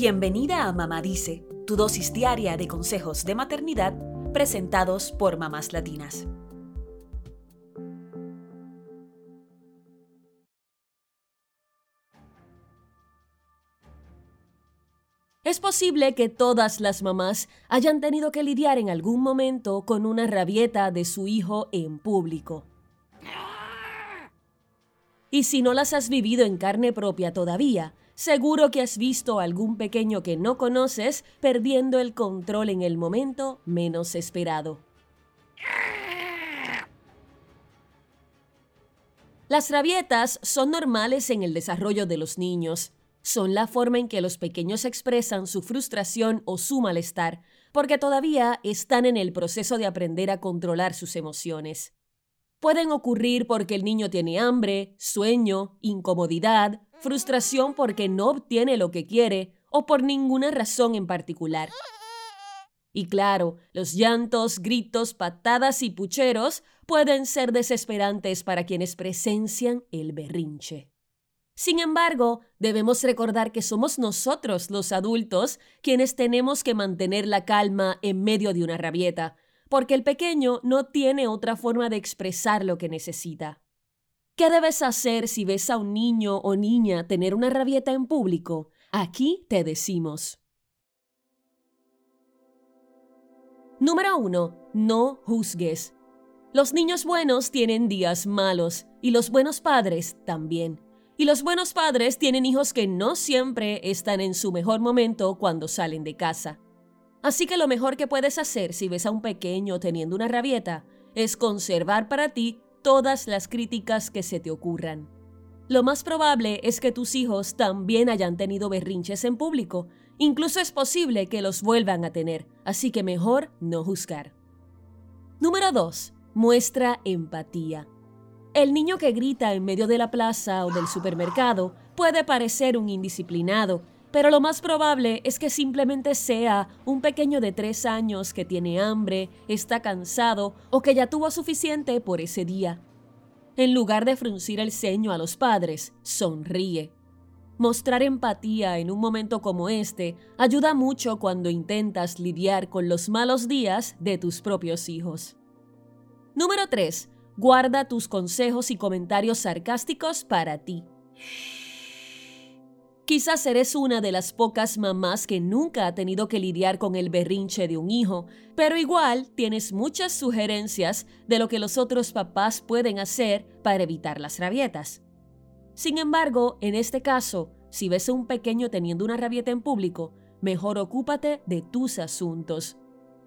Bienvenida a Mamá Dice, tu dosis diaria de consejos de maternidad presentados por mamás latinas. Es posible que todas las mamás hayan tenido que lidiar en algún momento con una rabieta de su hijo en público. Y si no las has vivido en carne propia todavía, seguro que has visto a algún pequeño que no conoces perdiendo el control en el momento menos esperado. Las rabietas son normales en el desarrollo de los niños son la forma en que los pequeños expresan su frustración o su malestar, porque todavía están en el proceso de aprender a controlar sus emociones. Pueden ocurrir porque el niño tiene hambre, sueño, incomodidad, frustración porque no obtiene lo que quiere o por ninguna razón en particular. Y claro, los llantos, gritos, patadas y pucheros pueden ser desesperantes para quienes presencian el berrinche. Sin embargo, debemos recordar que somos nosotros los adultos quienes tenemos que mantener la calma en medio de una rabieta, porque el pequeño no tiene otra forma de expresar lo que necesita. ¿Qué debes hacer si ves a un niño o niña tener una rabieta en público? Aquí te decimos. Número 1. No juzgues. Los niños buenos tienen días malos y los buenos padres también. Y los buenos padres tienen hijos que no siempre están en su mejor momento cuando salen de casa. Así que lo mejor que puedes hacer si ves a un pequeño teniendo una rabieta es conservar para ti todas las críticas que se te ocurran. Lo más probable es que tus hijos también hayan tenido berrinches en público, incluso es posible que los vuelvan a tener, así que mejor no juzgar. Número 2. Muestra empatía. El niño que grita en medio de la plaza o del supermercado puede parecer un indisciplinado, pero lo más probable es que simplemente sea un pequeño de tres años que tiene hambre, está cansado o que ya tuvo suficiente por ese día. En lugar de fruncir el ceño a los padres, sonríe. Mostrar empatía en un momento como este ayuda mucho cuando intentas lidiar con los malos días de tus propios hijos. Número 3 Guarda tus consejos y comentarios sarcásticos para ti. Quizás eres una de las pocas mamás que nunca ha tenido que lidiar con el berrinche de un hijo, pero igual tienes muchas sugerencias de lo que los otros papás pueden hacer para evitar las rabietas. Sin embargo, en este caso, si ves a un pequeño teniendo una rabieta en público, mejor ocúpate de tus asuntos.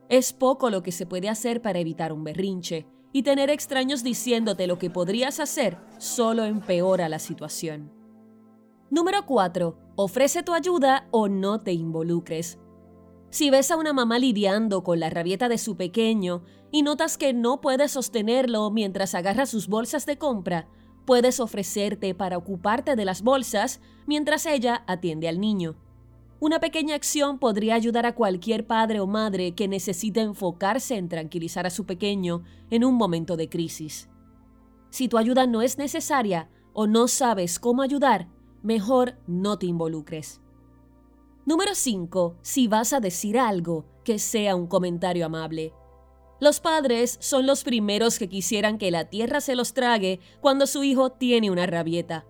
Es poco lo que se puede hacer para evitar un berrinche, y tener extraños diciéndote lo que podrías hacer solo empeora la situación. Número 4. Ofrece tu ayuda o no te involucres. Si ves a una mamá lidiando con la rabieta de su pequeño y notas que no puedes sostenerlo mientras agarra sus bolsas de compra, puedes ofrecerte para ocuparte de las bolsas mientras ella atiende al niño. Una pequeña acción podría ayudar a cualquier padre o madre que necesite enfocarse en tranquilizar a su pequeño en un momento de crisis. Si tu ayuda no es necesaria o no sabes cómo ayudar, mejor no te involucres. Número 5. Si vas a decir algo, que sea un comentario amable. Los padres son los primeros que quisieran que la tierra se los trague cuando su hijo tiene una rabieta.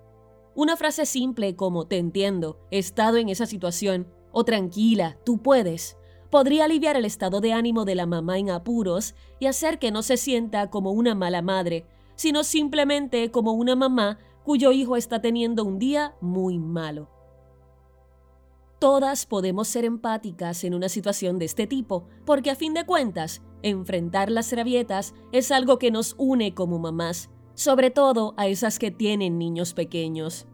Una frase simple como te entiendo, he estado en esa situación, o tranquila, tú puedes, podría aliviar el estado de ánimo de la mamá en apuros y hacer que no se sienta como una mala madre, sino simplemente como una mamá cuyo hijo está teniendo un día muy malo. Todas podemos ser empáticas en una situación de este tipo, porque a fin de cuentas, enfrentar las rabietas es algo que nos une como mamás, sobre todo a esas que tienen niños pequeños.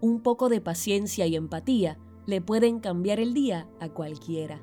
Un poco de paciencia y empatía le pueden cambiar el día a cualquiera.